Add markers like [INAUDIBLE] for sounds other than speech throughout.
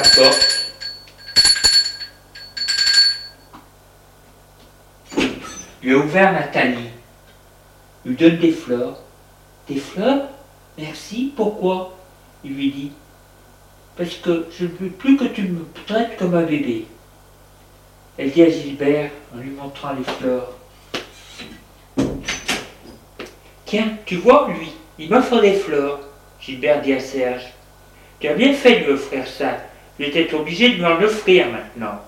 La porte. Lui a ouvert Nathalie. Lui donne des fleurs. Des fleurs Merci. Pourquoi? Il lui dit. Parce que je ne veux plus que tu me traites comme un bébé. Elle dit à Gilbert en lui montrant les fleurs. Tiens, tu vois, lui, il m'offre des fleurs. Gilbert dit à Serge. Tu as bien fait de lui offrir ça. J'étais obligé de lui en offrir maintenant.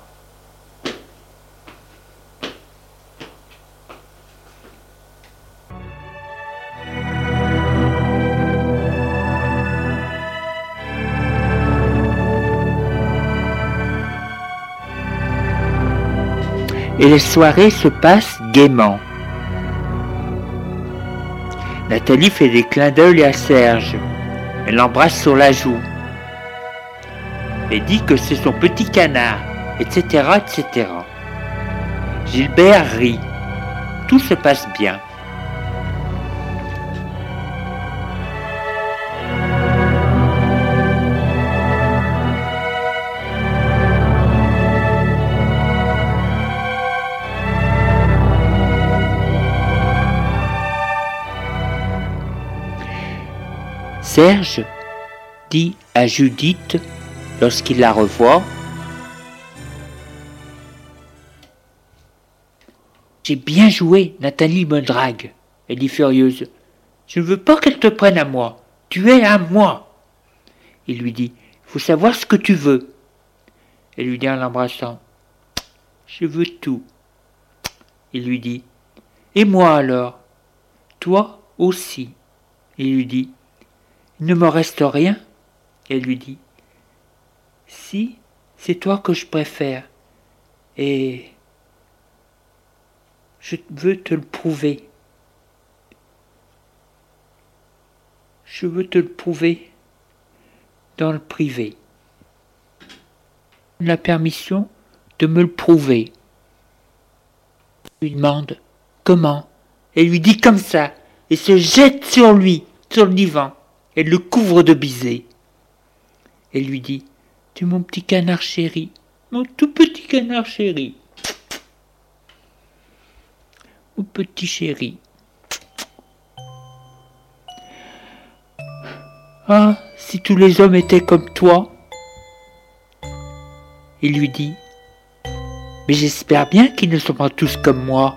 Et les soirées se passent gaiement. Nathalie fait des clins d'œil à Serge. Elle l'embrasse sur la joue. Elle dit que c'est son petit canard, etc., etc. Gilbert rit. Tout se passe bien. Serge dit à Judith lorsqu'il la revoit J'ai bien joué, Nathalie me drague. Elle dit furieuse. Je ne veux pas qu'elle te prenne à moi. Tu es à moi. Il lui dit Il faut savoir ce que tu veux. Elle lui dit en l'embrassant Je veux tout. Il lui dit Et moi alors? Toi aussi. Il lui dit Il ne me reste rien. Elle lui dit C'est toi que je préfère. Et je veux te le prouver. Je veux te le prouver dans le privé. La permission de me le prouver. Il lui demande comment. Elle lui dit comme ça et se jette sur lui, sur le divan. Elle le couvre de baisers. Elle lui dit Tu es mon petit canard chéri, mon tout petit canard chéri. Mon petit chéri. Ah, si tous les hommes étaient comme toi. Il lui dit Mais j'espère bien qu'ils ne sont pas tous comme moi.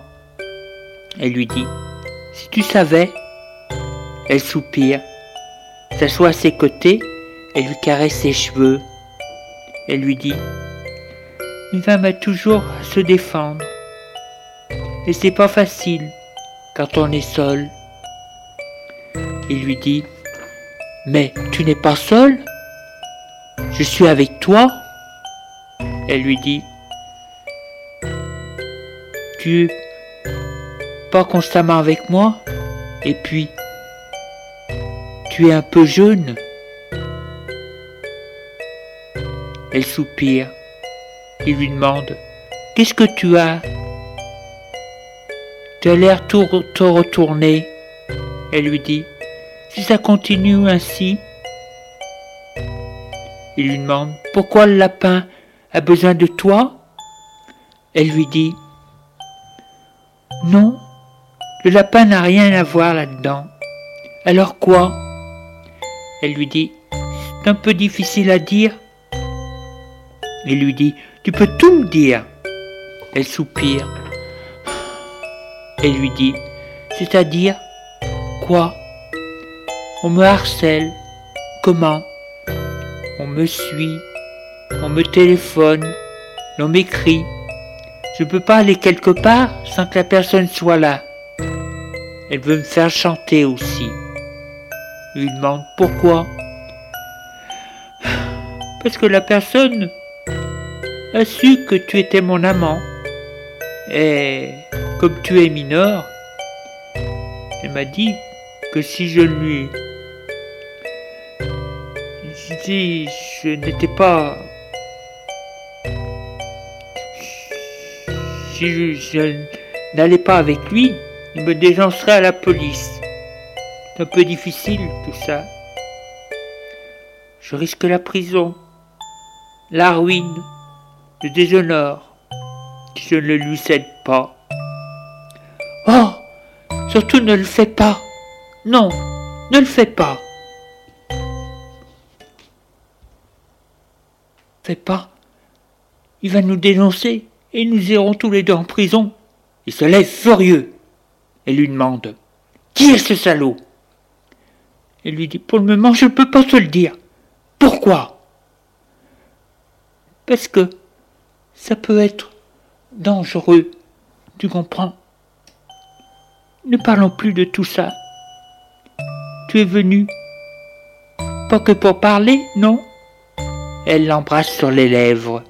Elle lui dit Si tu savais. Elle soupire, s'assoit à ses côtés et lui caresse ses cheveux. Elle lui dit Une femme a toujours à se défendre. Et c'est pas facile quand on est seul. Il lui dit Mais tu n'es pas seul Je suis avec toi Elle lui dit Tu es pas constamment avec moi Et puis, tu es un peu jeune Elle soupire. Il lui demande Qu'est-ce que tu as? Tu as l'air tout te retourner. Elle lui dit Si ça continue ainsi. Il lui demande Pourquoi le lapin a besoin de toi? Elle lui dit Non, le lapin n'a rien à voir là-dedans. Alors quoi? Elle lui dit C'est un peu difficile à dire. Il lui dit tu peux tout me dire. Elle soupire. Elle lui dit, c'est-à-dire quoi? On me harcèle. Comment? On me suit. On me téléphone. On m'écrit. Je ne peux pas aller quelque part sans que la personne soit là. Elle veut me faire chanter aussi. Il demande pourquoi. Parce que la personne a su que tu étais mon amant. Et comme tu es mineur, elle m'a dit que si je lui... Si je n'étais pas... Si je, n'allais pas avec lui, il me dénoncerait à la police. C'est un peu difficile tout ça. Je risque la prison, la ruine, le déshonore je ne lui cède pas. Oh Surtout ne le fais pas Non Ne le fais pas Fais pas Il va nous dénoncer et nous irons tous les deux en prison. Il se lève furieux et lui demande Qui est ce salaud? Elle lui dit Pour le moment, je ne peux pas te le dire. Pourquoi? Parce que ça peut être dangereux, tu comprends? Ne parlons plus de tout ça. Tu es venu pas que pour parler, non? Elle l'embrasse sur les lèvres.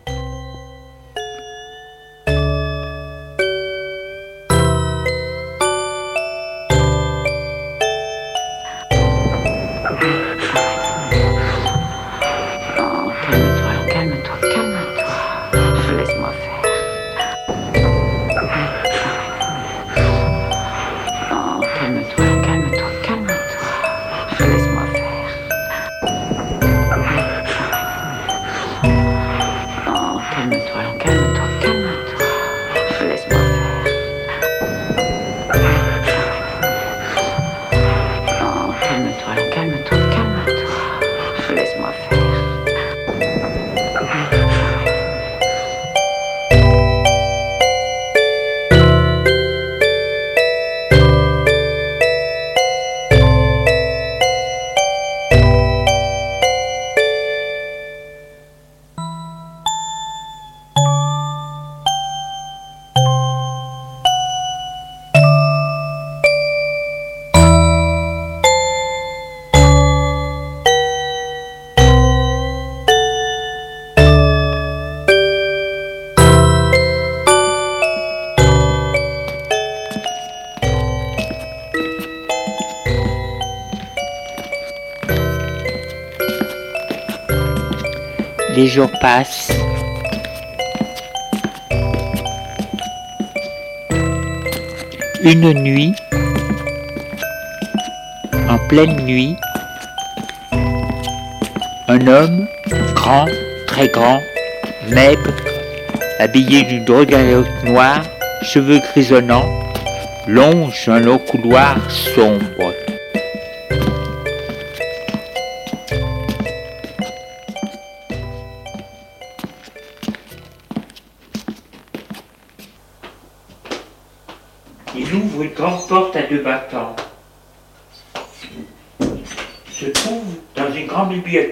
Les jours passent. Une nuit, en pleine nuit, un homme grand, très grand, maigre, habillé d'une redingote noire, cheveux grisonnants, longe un long couloir sombre.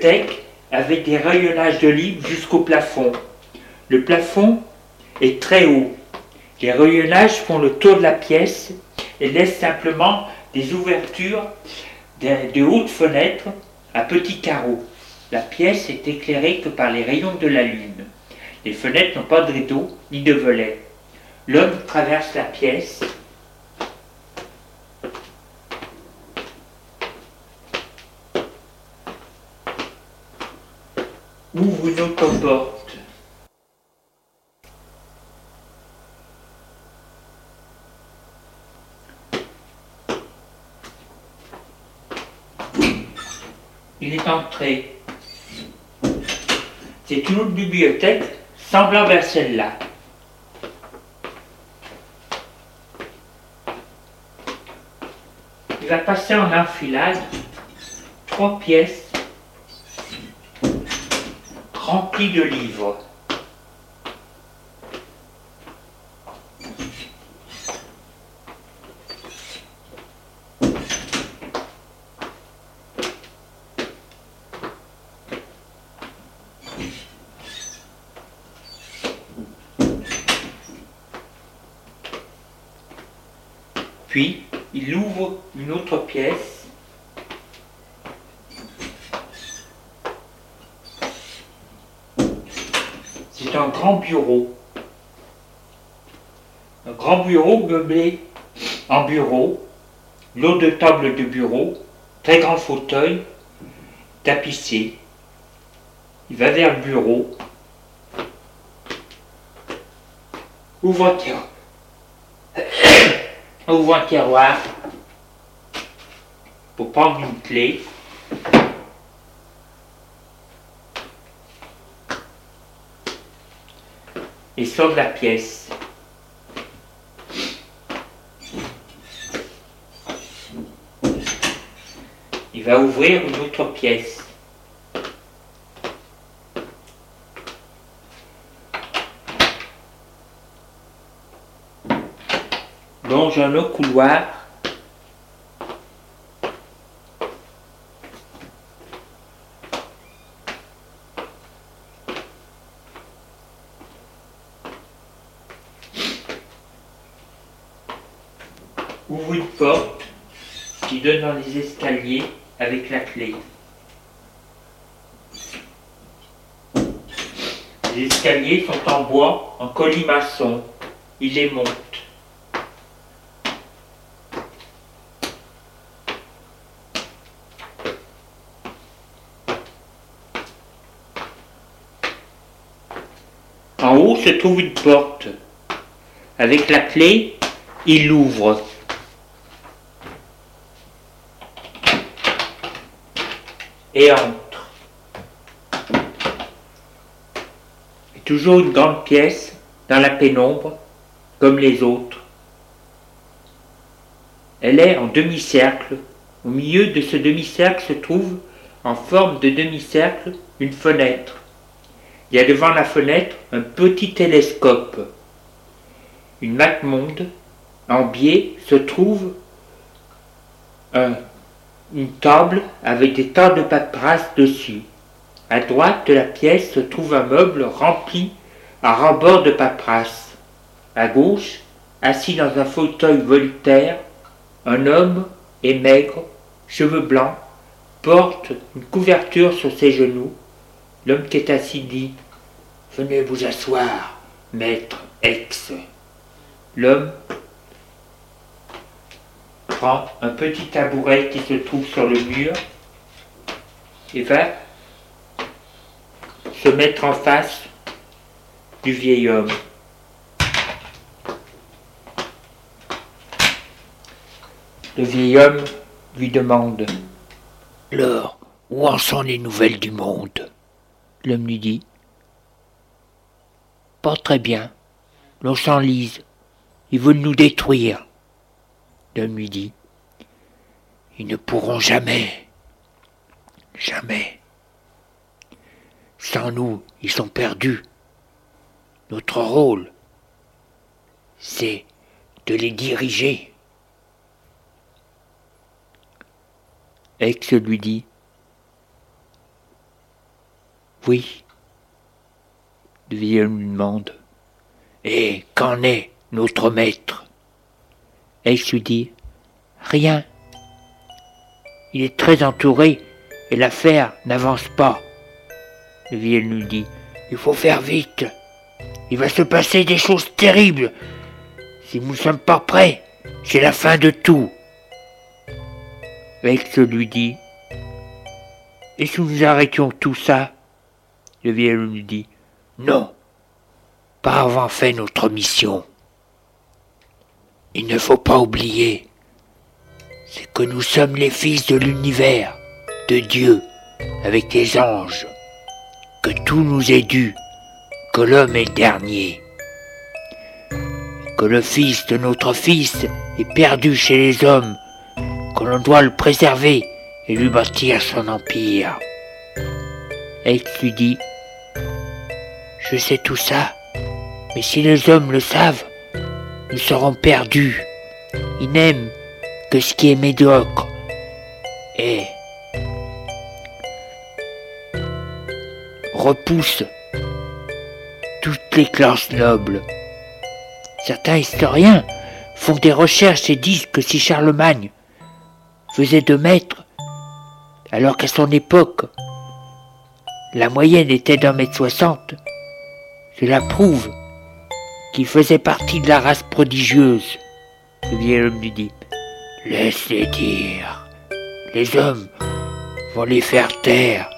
Bibliothèque avec des rayonnages de livres jusqu'au plafond. Le plafond est très haut. Les rayonnages font le tour de la pièce et laissent simplement des ouvertures, de hautes fenêtres à petits carreaux. La pièce est éclairée que par les rayons de la lune. Les fenêtres n'ont pas de rideaux ni de volets. L'homme traverse la pièce. Ouvre une autre porte. Il est entré. C'est une autre bibliothèque semblable à celle-là. Il va passer en enfilade trois pièces remplies de livres. Puis, il ouvre une autre pièce. C'est un grand bureau. Un grand bureau meublé en bureau, lot de table de bureau, très grand fauteuil, tapissé. Il va vers le bureau. Ouvre [COUGHS] ouvre un tiroir pour prendre une clé. Et sort de la pièce. Il va ouvrir une autre pièce. longe un autre couloir. Ouvre une porte qui donne dans les escaliers avec la clé. Sont en bois, en colimaçon. Il les monte. En haut se trouve une porte. Avec la clé, il l'ouvre. Et entre. Et toujours une grande pièce, dans la pénombre, comme les autres. Elle est en demi-cercle. Au milieu de ce demi-cercle se trouve, en forme de demi-cercle, une fenêtre. Il y a devant la fenêtre un petit télescope. Une monde en biais se trouve une table avec des tas de paperasse dessus. À droite de la pièce se trouve un meuble rempli à rebord de paperasse. À gauche, assis dans un fauteuil voltaire, un homme est maigre, cheveux blancs, porte une couverture sur ses genoux. L'homme qui est assis dit Venez vous asseoir, maître ex. L'homme prend un petit tabouret qui se trouve sur le mur et va se mettre en face du vieil homme. Le vieil homme lui demande Alors, où en sont les nouvelles du monde? L'homme lui dit pas très bien. L'on s'enlise. Ils veulent nous détruire. L'homme lui dit Ils ne pourront jamais. Jamais. Sans nous, ils sont perdus. Notre rôle, c'est de les diriger. Ex lui dit Oui, le lui demande Et qu'en est notre maître? Elle lui dit Rien. Il est très entouré et l'affaire n'avance pas. Le vieil nous dit Il faut faire vite. Il va se passer des choses terribles. Si nous ne sommes pas prêts, c'est la fin de tout. Vex lui dit Et si nous arrêtions tout ça? Le vieil lui dit Non, pas avant fait notre mission. Il ne faut pas oublier, c'est que nous sommes les fils de l'univers, de Dieu, avec les anges, que tout nous est dû, que l'homme est dernier, que le fils de notre fils est perdu chez les hommes, que l'on doit le préserver et lui bâtir son empire. Ex lui dit, je sais tout ça, mais si les hommes le savent, nous serons perdus. Ils n'aiment que ce qui est médiocre. Et repousse toutes les classes nobles. Certains historiens font des recherches et disent que si Charlemagne faisait de maître, alors qu'à son époque, la moyenne était d'un mètre soixante, cela prouve qui faisait partie de la race prodigieuse. Le vieil homme lui dit Laisse-les dire. Les hommes vont les faire taire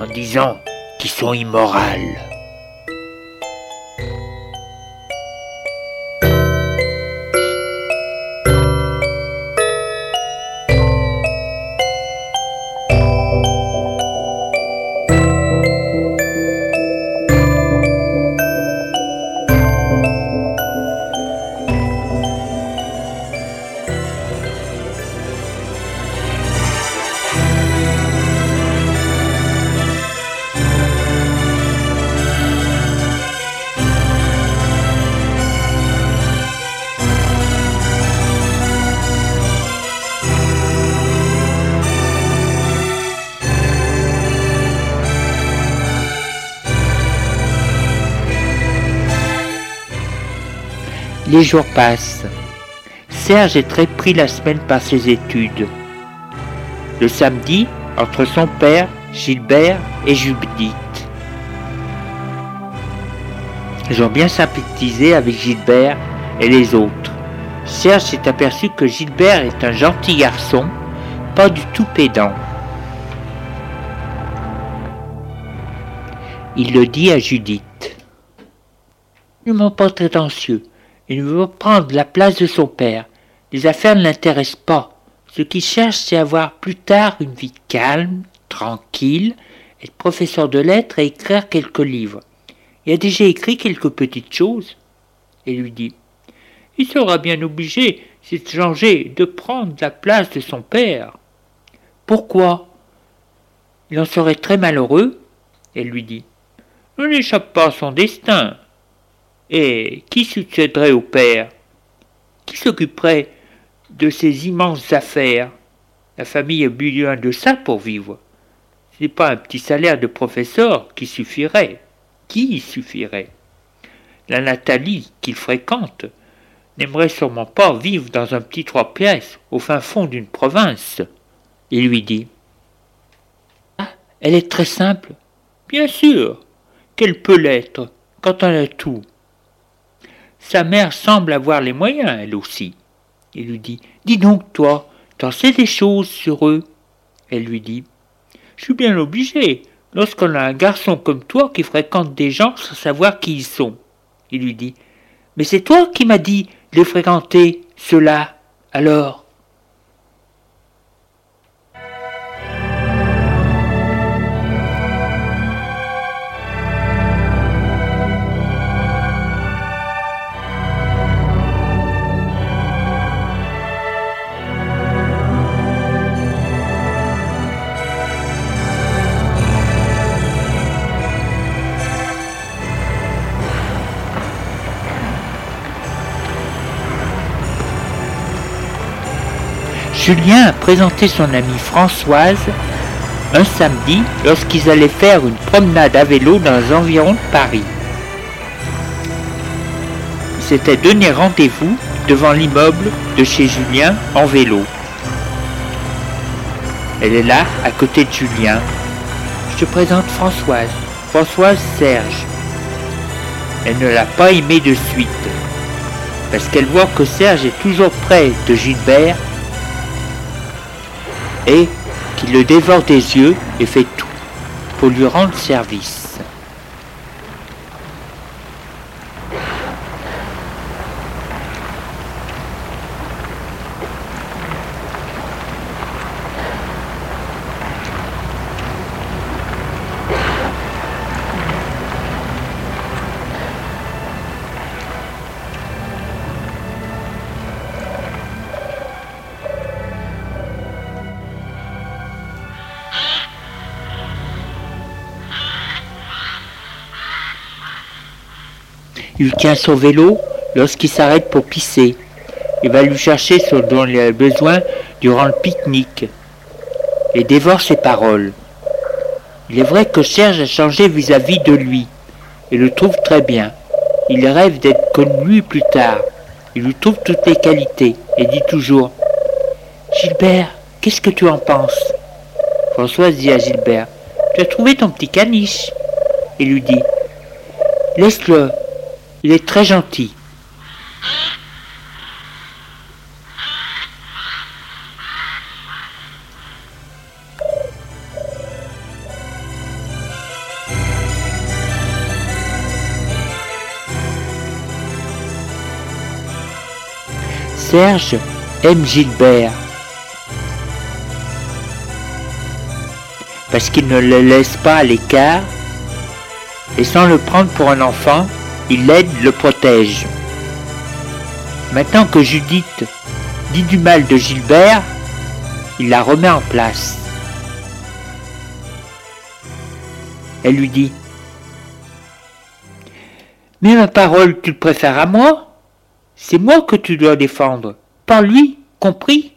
en disant qu'ils sont immorales. Jours passent. Serge est très pris la semaine par ses études. Le samedi, entre son père, Gilbert et Judith. Ils ont bien sympathisé avec Gilbert et les autres. Serge s'est aperçu que Gilbert est un gentil garçon, pas du tout pédant. Il le dit à Judith. Ne m'en pas prétentieux. Il veut prendre la place de son père. Les affaires ne l'intéressent pas. Ce qu'il cherche, c'est avoir plus tard une vie calme, tranquille, être professeur de lettres et écrire quelques livres. Il a déjà écrit quelques petites choses. Et lui dit Il sera bien obligé, de changer, de prendre la place de son père. Pourquoi? Il en serait très malheureux. Elle lui dit Ne n'échappe pas à son destin. Et qui succéderait au père? Qui s'occuperait de ces immenses affaires? La famille a besoin de ça pour vivre. Ce n'est pas un petit salaire de professeur qui suffirait. Qui y suffirait? La Nathalie qu'il fréquente n'aimerait sûrement pas vivre dans un petit trois pièces au fin fond d'une province. Il lui dit Ah, elle est très simple. Bien sûr qu'elle peut l'être quand on a tout. Sa mère semble avoir les moyens, elle aussi. Il lui dit Dis donc, toi, t'en sais des choses sur eux? Elle lui dit Je suis bien obligé, lorsqu'on a un garçon comme toi qui fréquente des gens sans savoir qui ils sont. Il lui dit Mais c'est toi qui m'as dit les fréquenter, ceux-là, alors? Julien a présenté son amie Françoise un samedi lorsqu'ils allaient faire une promenade à vélo dans les environs de Paris. Ils s'étaient donné rendez-vous devant l'immeuble de chez Julien en vélo. Elle est là, à côté de Julien. Je te présente Françoise. Françoise Serge. Elle ne l'a pas aimé de suite, parce qu'elle voit que Serge est toujours près de Gilbert et qu'il le dévore des yeux et fait tout pour lui rendre service. Il tient son vélo lorsqu'il s'arrête pour pisser. Il va lui chercher ce dont il a besoin durant le pique-nique et dévore ses paroles. Il est vrai que Serge a changé vis-à-vis de lui et le trouve très bien. Il rêve d'être lui plus tard. Il lui trouve toutes les qualités et dit toujours Gilbert, qu'est-ce que tu en penses? Françoise dit à Gilbert Tu as trouvé ton petit caniche Il lui dit Laisse-le, il est très gentil. Serge aime Gilbert parce qu'il ne le laisse pas à l'écart et sans le prendre pour un enfant, il l'aide, le protège. Maintenant que Judith dit du mal de Gilbert, il la remet en place. Elle lui dit Mais ma parole, tu le préfères à moi? C'est moi que tu dois défendre, pas lui, compris?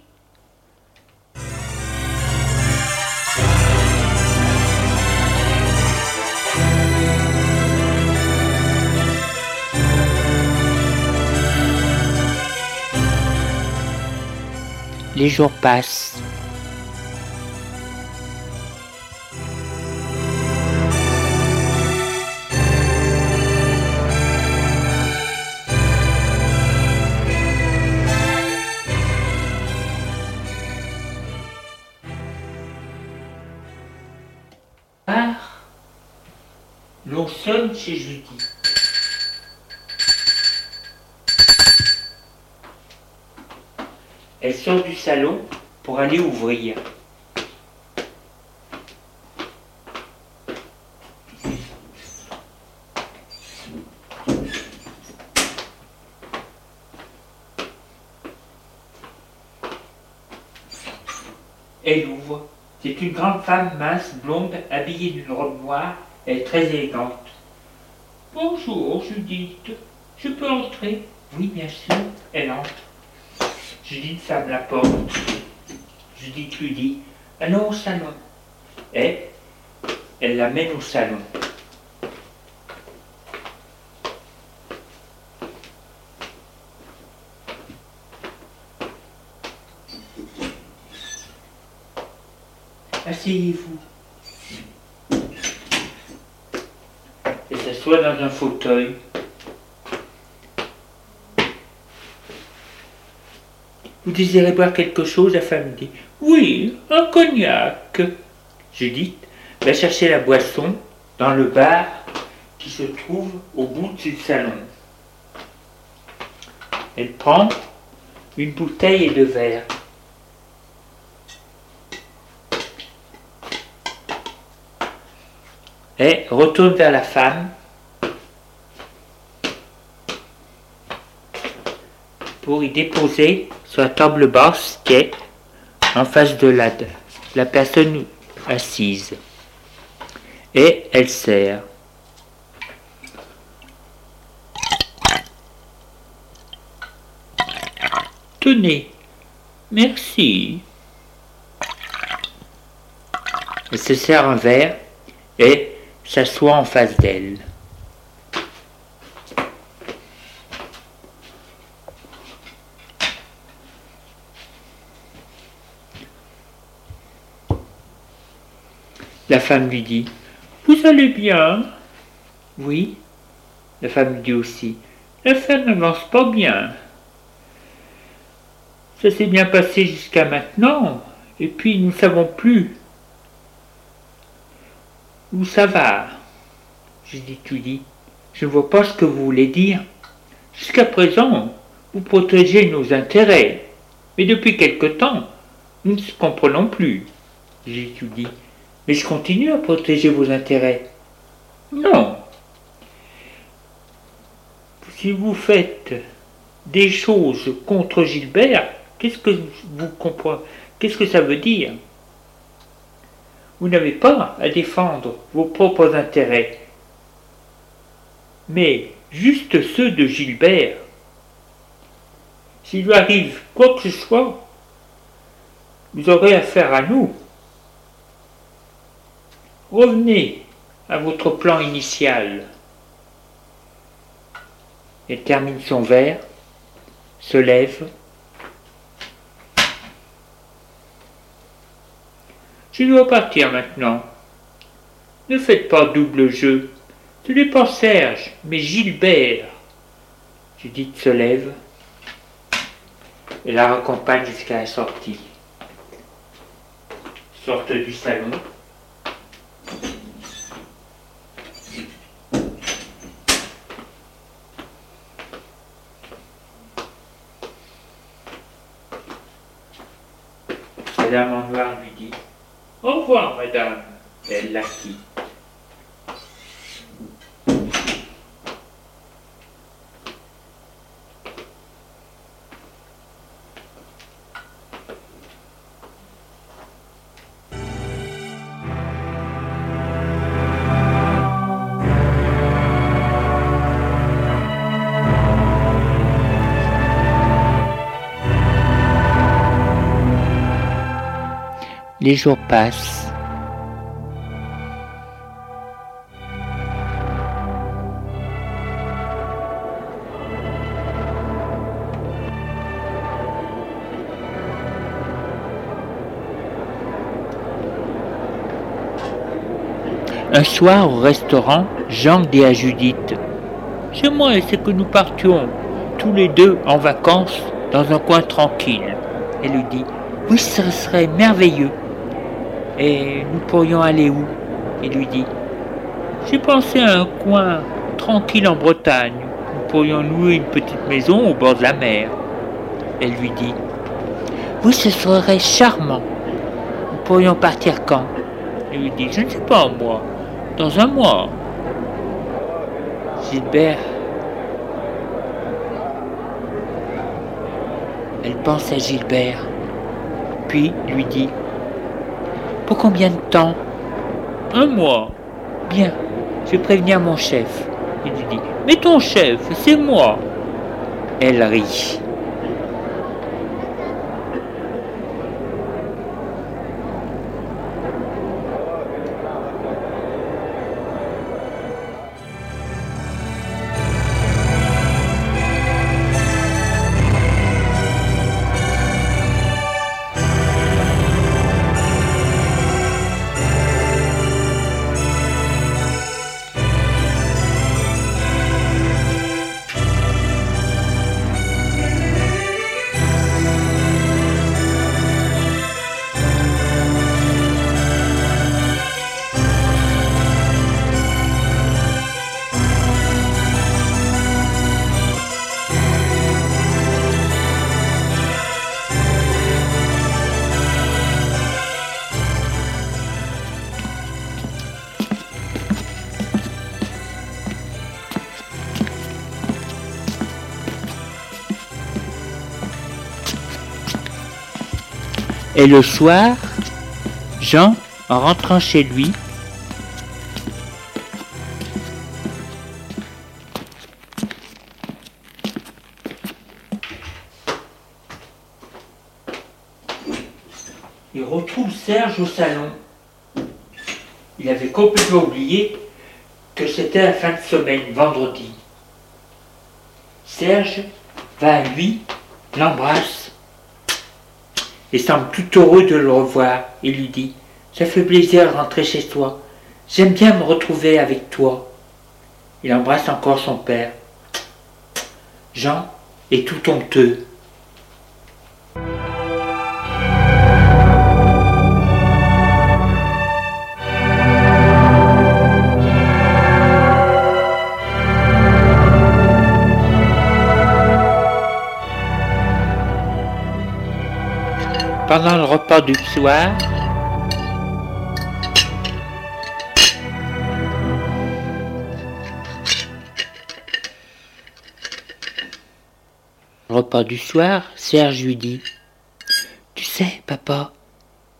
Les jours passent. Elle du salon pour aller ouvrir. Elle ouvre. C'est une grande femme mince, blonde, habillée d'une robe noire et très élégante. Bonjour, Judith. Je peux entrer? Oui, bien sûr. Elle entre. Judith ferme la porte. Judith lui dit Allons au salon. Et elle l'amène au salon. Asseyez-vous. Et s'assoit dans un fauteuil. Vous désirez boire quelque chose La femme dit Oui, un cognac. Judith va chercher la boisson dans le bar qui se trouve au bout du salon. Elle prend une bouteille et deux verres. Et retourne vers la femme pour y déposer sur la table basse qui est en face de la, la personne assise. Et elle sert. Tenez, merci. Elle se sert un verre et s'assoit en face d'elle. La femme lui dit Vous allez bien? Oui. La femme lui dit aussi L'affaire n'avance pas bien. Ça s'est bien passé jusqu'à maintenant, et puis nous ne savons plus où ça va. J'ai dit dis Je ne vois pas ce que vous voulez dire. Jusqu'à présent, vous protégez nos intérêts, mais depuis quelque temps, nous ne comprenons plus. J'ai dit Mais je continue à protéger vos intérêts. Non. Si vous faites des choses contre Gilbert, qu'est-ce que vous comprenez? Qu'est-ce que ça veut dire? Vous n'avez pas à défendre vos propres intérêts, mais juste ceux de Gilbert. S'il lui arrive quoi que ce soit, vous aurez affaire à nous. Revenez à votre plan initial. Elle termine son verre, se lève. Je dois partir maintenant. Ne faites pas double jeu. Ce n'est pas Serge, mais Gilbert. Judith se lève et la raccompagne jusqu'à la sortie. Sorte du salon. Les jours passent. Un soir au restaurant, Jean dit à Judith J'aimerais c'est que nous partions tous les deux en vacances dans un coin tranquille. Elle lui dit Oui, ce serait merveilleux. Et nous pourrions aller où? Il lui dit J'ai pensé à un coin tranquille en Bretagne. Nous pourrions louer une petite maison au bord de la mer. Elle lui dit Oui, ce serait charmant. Nous pourrions partir quand? Il lui dit Je ne sais pas, moi. Dans un mois. Gilbert. Elle pense à Gilbert, puis lui dit pour combien de temps Un mois. Bien, je vais prévenir mon chef. Il lui dit Mais ton chef, c'est moi. Elle rit. Et le soir, Jean, en rentrant chez lui, il retrouve Serge au salon. Il avait complètement oublié que c'était la fin de semaine, vendredi. Serge va à lui, l'embrasse et semble tout heureux de le revoir et lui dit Ça fait plaisir de rentrer chez toi. J'aime bien me retrouver avec toi. Il embrasse encore son père. Jean est tout honteux. Pendant le repas du soir, repas du soir, Serge lui dit Tu sais, papa,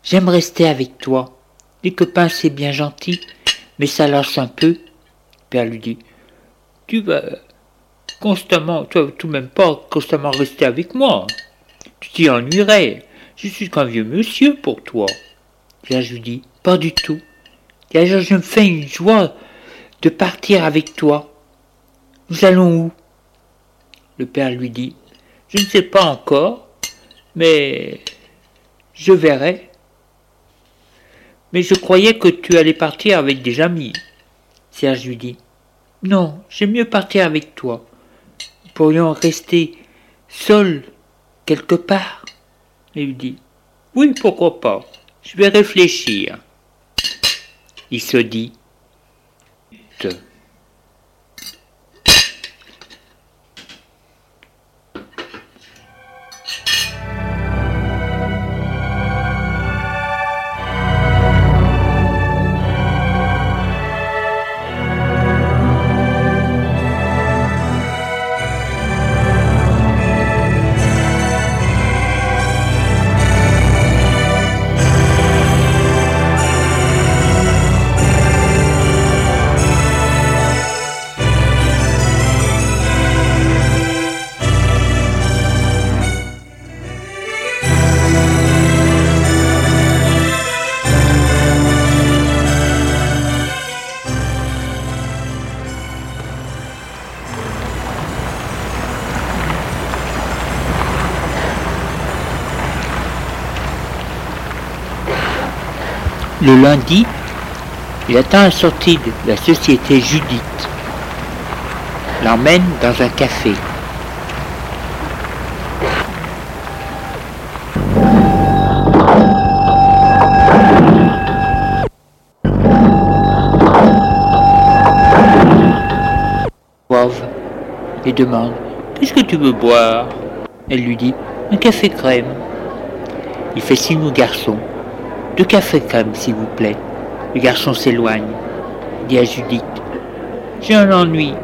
j'aime rester avec toi. Les copains, c'est bien gentil, mais ça lâche un peu. Père lui dit Tu vas constamment, toi, tout même pas constamment rester avec moi. Tu t'y ennuierais. Je suis qu'un vieux monsieur pour toi. Serge lui dit Pas du tout. je me fais une joie de partir avec toi. Nous allons où? Le père lui dit je ne sais pas encore, mais je verrai. Mais je croyais que tu allais partir avec des amis. Serge lui dit. Non, j'aime mieux partir avec toi. Nous pourrions rester seuls quelque part. Il lui dit. Oui, pourquoi pas. Je vais réfléchir. Il se dit. Le lundi, il attend la sortie de la société Judith, l'emmène dans un café. et demande Qu'est-ce que tu veux boire? Elle lui dit Un café crème. Il fait signe au garçon deux cafés crème, s'il vous plaît. Le garçon s'éloigne. Dit à Judith. J'ai un ennui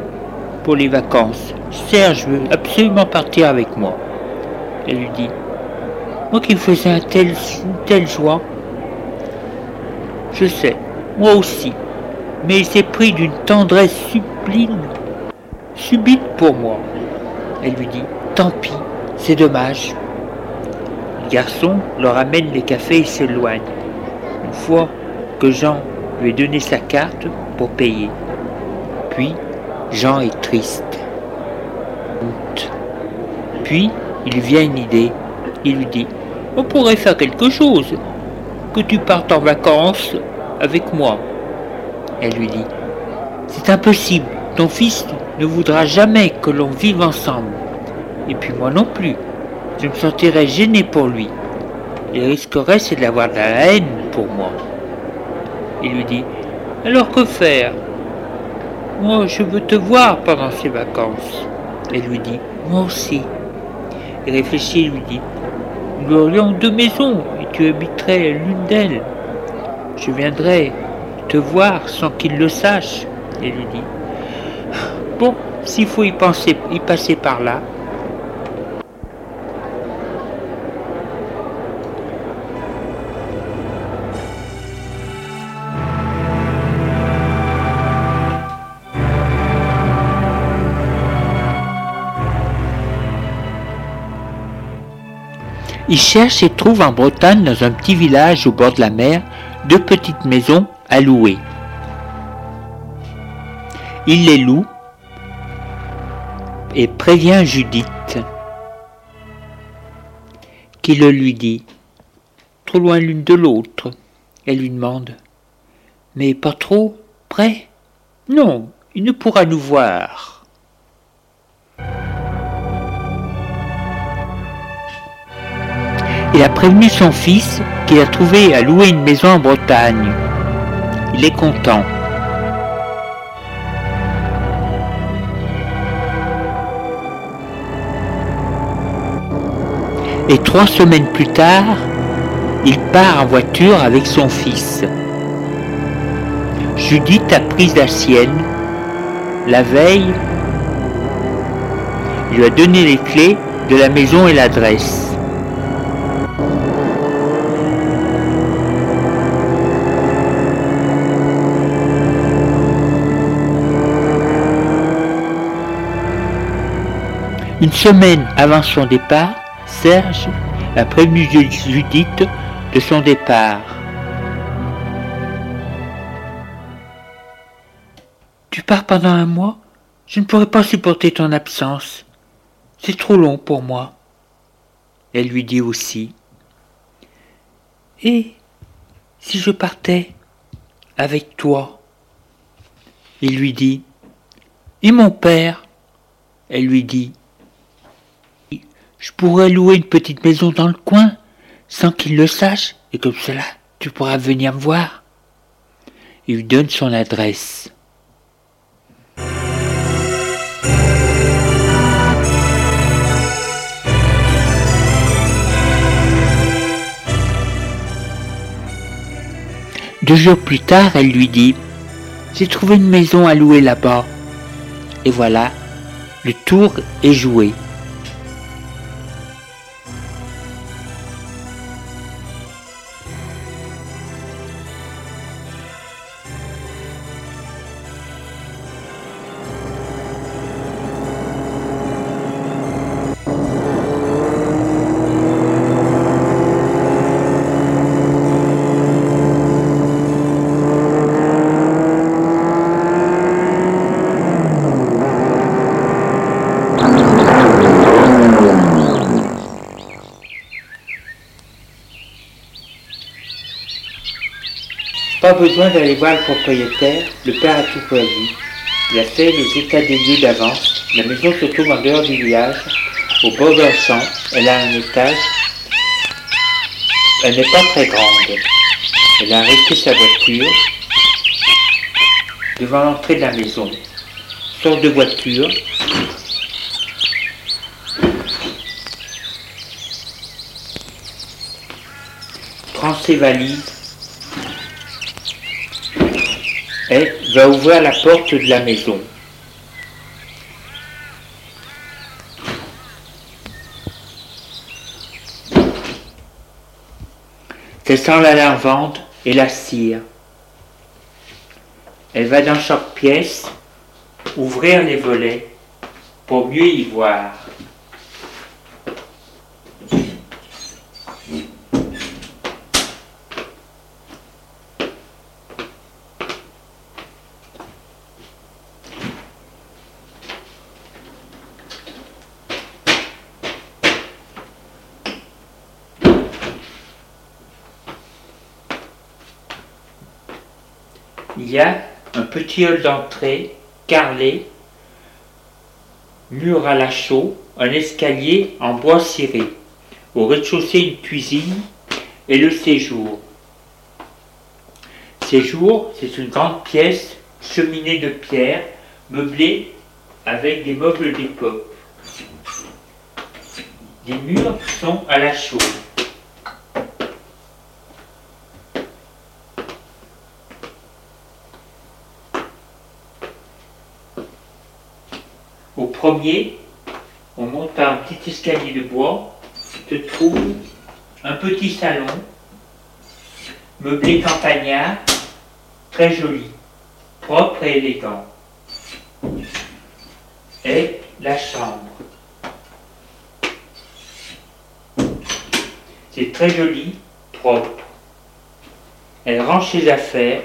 pour les vacances. Serge veut absolument partir avec moi. Elle lui dit. Moi qui faisais un tel, une telle joie. Je sais, moi aussi. Mais il s'est pris d'une tendresse sublime, subite pour moi. Elle lui dit. Tant pis, c'est dommage. Le garçon leur amène les cafés et s'éloigne fois que Jean lui a donné sa carte pour payer. Puis, Jean est triste. Puis, il vient une idée. Il lui dit, on pourrait faire quelque chose, que tu partes en vacances avec moi. Elle lui dit, c'est impossible, ton fils ne voudra jamais que l'on vive ensemble. Et puis moi non plus. Je me sentirais gêné pour lui. Il risquerait c'est d'avoir de la haine pour moi. Il lui dit Alors que faire? Moi, je veux te voir pendant ces vacances. Elle lui dit Moi aussi. Il réfléchit et lui dit Nous aurions deux maisons et tu habiterais l'une d'elles. Je viendrai te voir sans qu'il le sache. Elle lui dit Bon, s'il faut y, penser, y passer par là, Il cherche et trouve en Bretagne, dans un petit village au bord de la mer, deux petites maisons à louer. Il les loue et prévient Judith, qui le lui dit, trop loin l'une de l'autre. Elle lui demande Mais pas trop près? Non, il ne pourra nous voir. Il a prévenu son fils qu'il a trouvé à louer une maison en Bretagne. Il est content. Et trois semaines plus tard, il part en voiture avec son fils. Judith a pris la sienne. La veille, il lui a donné les clés de la maison et l'adresse. Une semaine avant son départ, Serge a prévenu Judith de son départ. Tu pars pendant un mois Je ne pourrai pas supporter ton absence. C'est trop long pour moi. Elle lui dit aussi. Et si je partais avec toi? Il lui dit. Et mon père? Elle lui dit. Je pourrais louer une petite maison dans le coin, sans qu'il le sache, et comme cela, tu pourras venir me voir. Il lui donne son adresse. Deux jours plus tard, elle lui dit J'ai trouvé une maison à louer là-bas. Et voilà, le tour est joué. Pas besoin d'aller voir le propriétaire, le père a tout prévu. Il a fait les états des lieux d'avance. La maison se trouve en dehors du village, au bord d'un champ. Elle a un étage. Elle n'est pas très grande. Elle a arrêté sa voiture devant l'entrée de la maison. Sort de voiture. Prend ses valises et va ouvrir la porte de la maison. C'est sent la lavande et la cire. Elle va dans chaque pièce ouvrir les volets pour mieux y voir. Il y a un petit hall d'entrée carrelé, mur à la chaux, un escalier en bois ciré. Au rez-de-chaussée, une cuisine et le séjour. Séjour, c'est une grande pièce, cheminée de pierre, meublée avec des meubles d'époque. Les murs sont à la chaux. Au on monte un petit escalier de bois, se trouve un petit salon, meublé campagnard, très joli, propre et élégant. Et la chambre. C'est très joli, propre. Elle range ses affaires,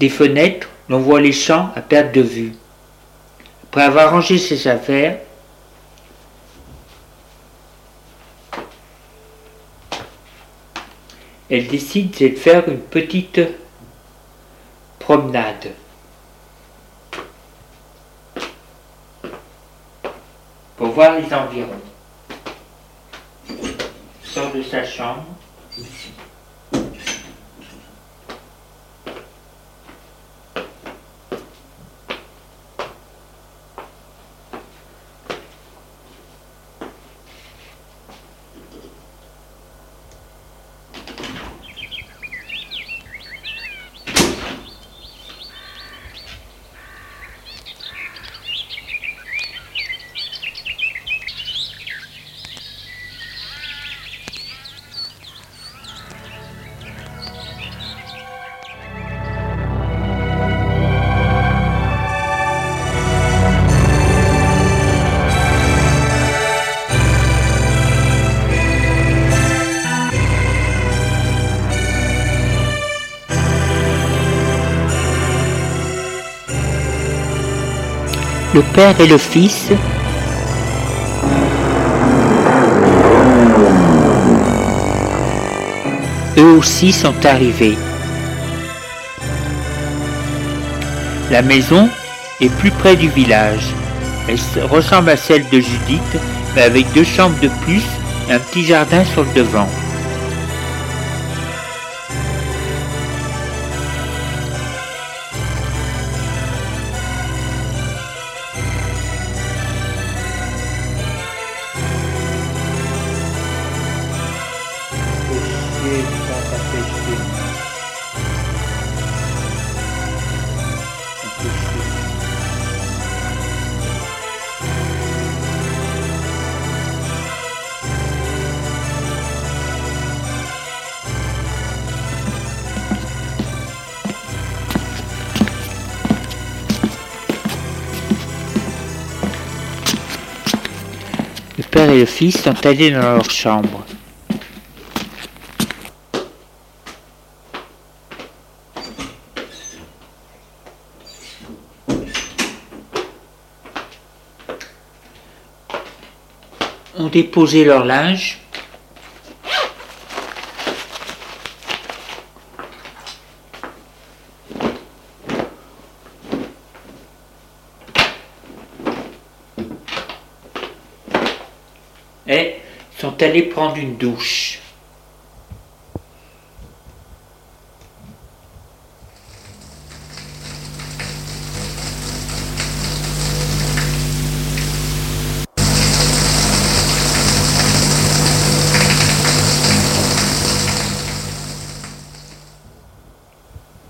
Des fenêtres, l'on voit les champs à perte de vue. Après avoir rangé ses affaires, elle décide de faire une petite promenade. Pour voir les environs. Sort de sa chambre. Le Père et le Fils, eux aussi sont arrivés. La maison est plus près du village. Elle ressemble à celle de Judith, mais avec deux chambres de plus et un petit jardin sur le devant. Fils sont allés dans leur chambre. ont déposé leur linge. Et sont allés prendre une douche.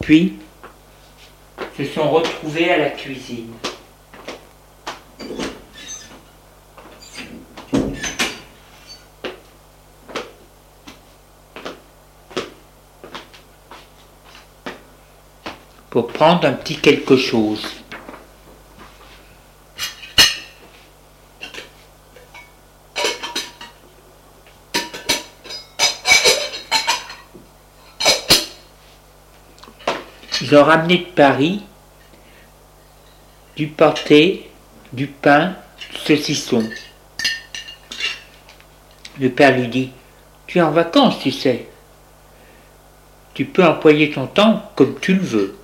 Puis, se sont retrouvés à la cuisine. pour prendre un petit quelque chose. Ils ont ramené de Paris du pâté, du pain, du saucisson. Le père lui dit, tu es en vacances, tu sais. Tu peux employer ton temps comme tu le veux.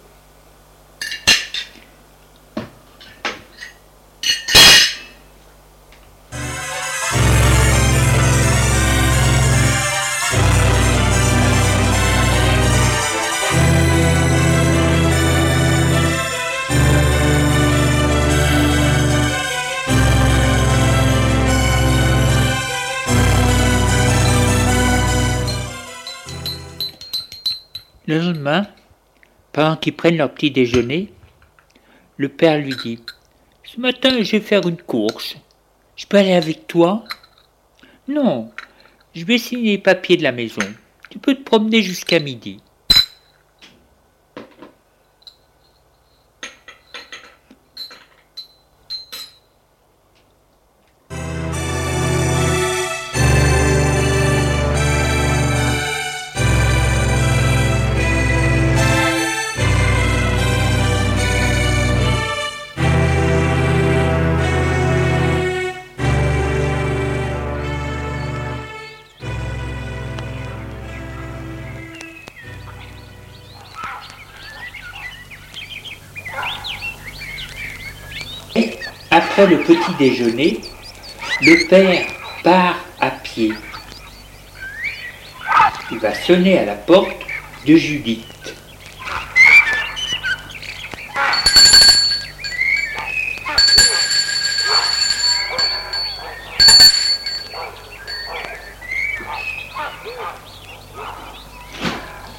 Lendemain, pendant qu'ils prennent leur petit déjeuner, le père lui dit Ce matin, je vais faire une course. Je peux aller avec toi Non, je vais signer les papiers de la maison. Tu peux te promener jusqu'à midi. Après le petit déjeuner, le père part à pied. Il va sonner à la porte de Judith.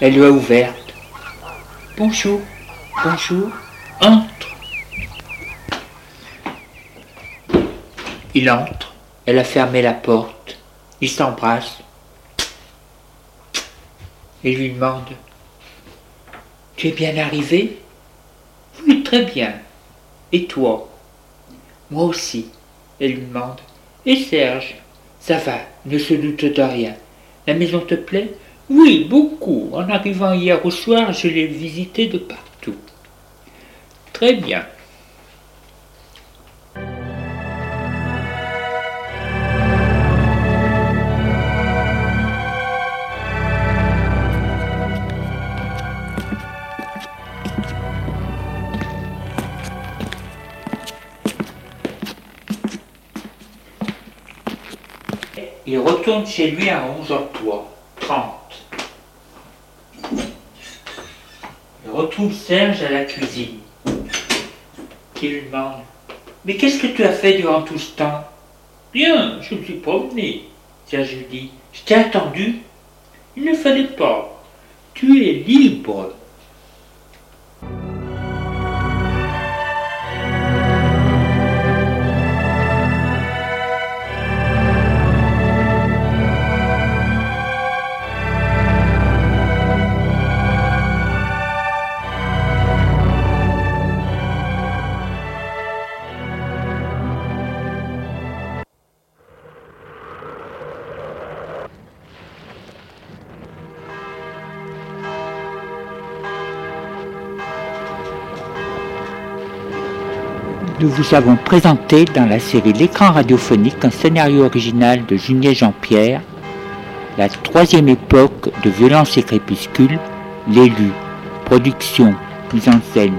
Elle lui a ouverte. Bonjour, bonjour, entre. Il entre, elle a fermé la porte, il s'embrasse et lui demande Tu es bien arrivé? Oui, très bien. Et toi? Moi aussi. Elle lui demande Et Serge? Ça va, ne se doute de rien. La maison te plaît? Oui, beaucoup. En arrivant hier au soir, je l'ai visité de partout. Très bien. Chez lui à 11h30. 30. retrouve Serge à la cuisine, qui lui demande Mais qu'est-ce que tu as fait durant tout ce temps? Bien, je me suis promené. Serge lui dit Je t'ai attendu. Il ne fallait pas. Tu es libre. Nous vous avons présenté dans la série L'écran radiophonique un scénario original de Junier Jean-Pierre, la troisième époque de Violence et Crépuscule, l'élu, production, mise en scène,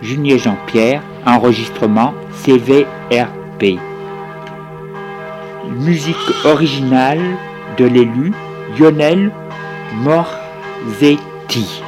Junier Jean-Pierre, enregistrement CVRP. Musique originale de l'élu, Lionel Morzetti.